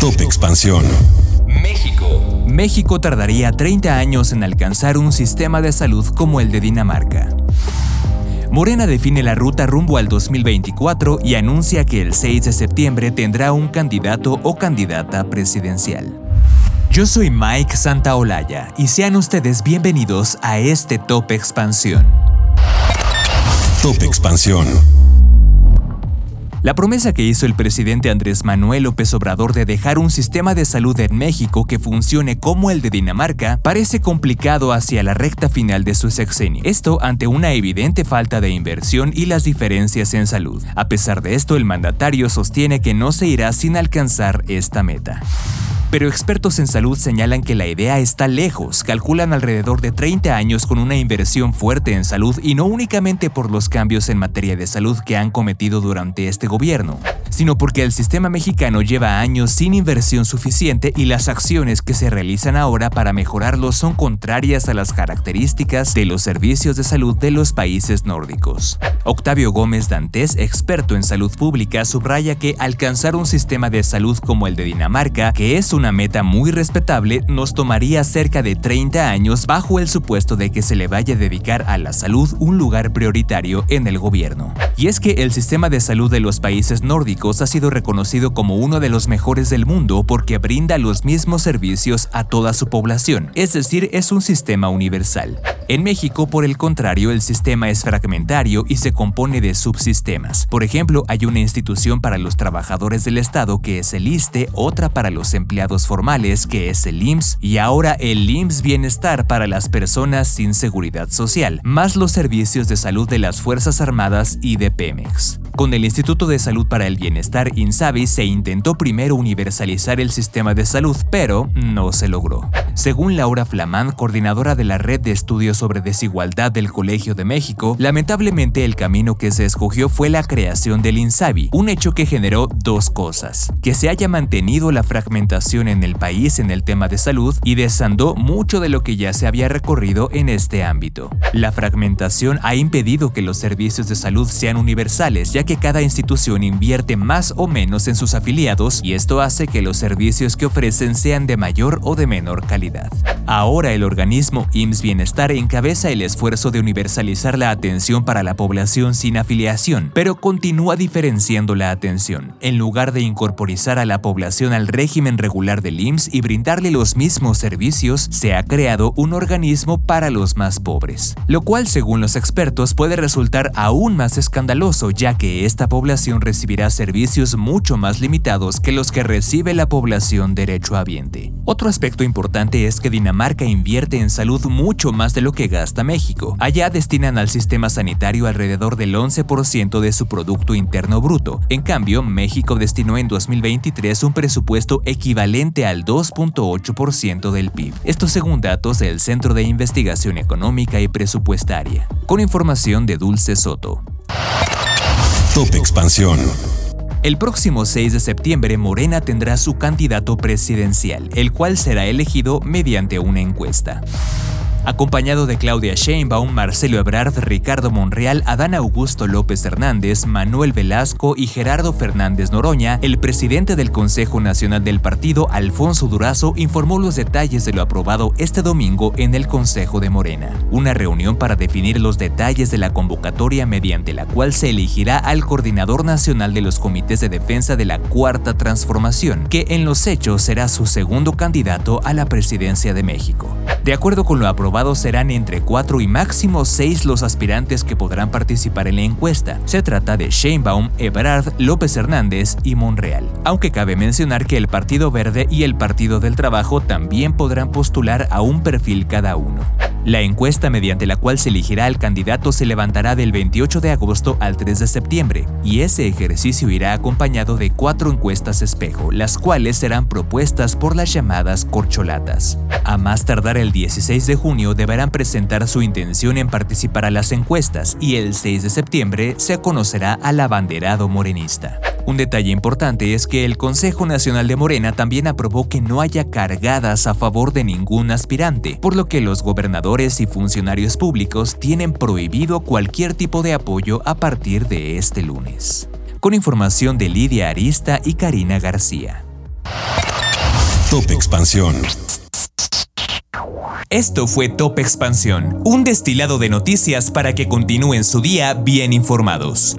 Top Expansión. México. México tardaría 30 años en alcanzar un sistema de salud como el de Dinamarca. Morena define la ruta rumbo al 2024 y anuncia que el 6 de septiembre tendrá un candidato o candidata presidencial. Yo soy Mike Santaolalla y sean ustedes bienvenidos a este Top Expansión. Top Expansión. La promesa que hizo el presidente Andrés Manuel López Obrador de dejar un sistema de salud en México que funcione como el de Dinamarca parece complicado hacia la recta final de su sexenio. Esto ante una evidente falta de inversión y las diferencias en salud. A pesar de esto, el mandatario sostiene que no se irá sin alcanzar esta meta. Pero expertos en salud señalan que la idea está lejos, calculan alrededor de 30 años con una inversión fuerte en salud y no únicamente por los cambios en materia de salud que han cometido durante este gobierno, sino porque el sistema mexicano lleva años sin inversión suficiente y las acciones que se realizan ahora para mejorarlo son contrarias a las características de los servicios de salud de los países nórdicos. Octavio Gómez Dantes, experto en salud pública, subraya que alcanzar un sistema de salud como el de Dinamarca, que es una meta muy respetable, nos tomaría cerca de 30 años bajo el supuesto de que se le vaya a dedicar a la salud un lugar prioritario en el gobierno. Y es que el sistema de salud de los países nórdicos ha sido reconocido como uno de los mejores del mundo porque brinda los mismos servicios a toda su población, es decir, es un sistema universal. En México, por el contrario, el sistema es fragmentario y se compone de subsistemas. Por ejemplo, hay una institución para los trabajadores del Estado que es el ISTE, otra para los empleados formales que es el IMSS y ahora el IMSS Bienestar para las personas sin seguridad social, más los servicios de salud de las Fuerzas Armadas y de Pemex. Con el Instituto de Salud para el Bienestar INSABI se intentó primero universalizar el sistema de salud, pero no se logró. Según Laura Flamán, coordinadora de la Red de Estudios sobre Desigualdad del Colegio de México, lamentablemente el camino que se escogió fue la creación del INSABI, un hecho que generó dos cosas, que se haya mantenido la fragmentación en el país en el tema de salud y desandó mucho de lo que ya se había recorrido en este ámbito. La fragmentación ha impedido que los servicios de salud sean universales, ya que cada institución invierte más o menos en sus afiliados y esto hace que los servicios que ofrecen sean de mayor o de menor calidad. Ahora el organismo IMSS Bienestar encabeza el esfuerzo de universalizar la atención para la población sin afiliación, pero continúa diferenciando la atención. En lugar de incorporizar a la población al régimen regular del IMSS y brindarle los mismos servicios, se ha creado un organismo para los más pobres, lo cual según los expertos puede resultar aún más escandaloso ya que esta población recibirá servicios mucho más limitados que los que recibe la población derechohabiente. Otro aspecto importante es que Dinamarca invierte en salud mucho más de lo que gasta México. Allá destinan al sistema sanitario alrededor del 11% de su Producto Interno Bruto. En cambio, México destinó en 2023 un presupuesto equivalente al 2.8% del PIB. Esto según datos del Centro de Investigación Económica y Presupuestaria. Con información de Dulce Soto. Top Expansión. El próximo 6 de septiembre Morena tendrá su candidato presidencial, el cual será elegido mediante una encuesta. Acompañado de Claudia Sheinbaum, Marcelo Ebrard, Ricardo Monreal, Adán Augusto López Hernández, Manuel Velasco y Gerardo Fernández Noroña, el presidente del Consejo Nacional del Partido, Alfonso Durazo, informó los detalles de lo aprobado este domingo en el Consejo de Morena. Una reunión para definir los detalles de la convocatoria mediante la cual se elegirá al coordinador nacional de los comités de defensa de la Cuarta Transformación, que en los hechos será su segundo candidato a la presidencia de México. De acuerdo con lo aprobado, serán entre 4 y máximo 6 los aspirantes que podrán participar en la encuesta. Se trata de Sheinbaum, Ebrard, López Hernández y Monreal. Aunque cabe mencionar que el Partido Verde y el Partido del Trabajo también podrán postular a un perfil cada uno. La encuesta mediante la cual se elegirá al candidato se levantará del 28 de agosto al 3 de septiembre, y ese ejercicio irá acompañado de cuatro encuestas espejo, las cuales serán propuestas por las llamadas corcholatas. A más tardar el 16 de junio deberán presentar su intención en participar a las encuestas y el 6 de septiembre se conocerá al abanderado morenista. Un detalle importante es que el Consejo Nacional de Morena también aprobó que no haya cargadas a favor de ningún aspirante, por lo que los gobernadores y funcionarios públicos tienen prohibido cualquier tipo de apoyo a partir de este lunes. Con información de Lidia Arista y Karina García. Top Expansión. Esto fue Top Expansión, un destilado de noticias para que continúen su día bien informados.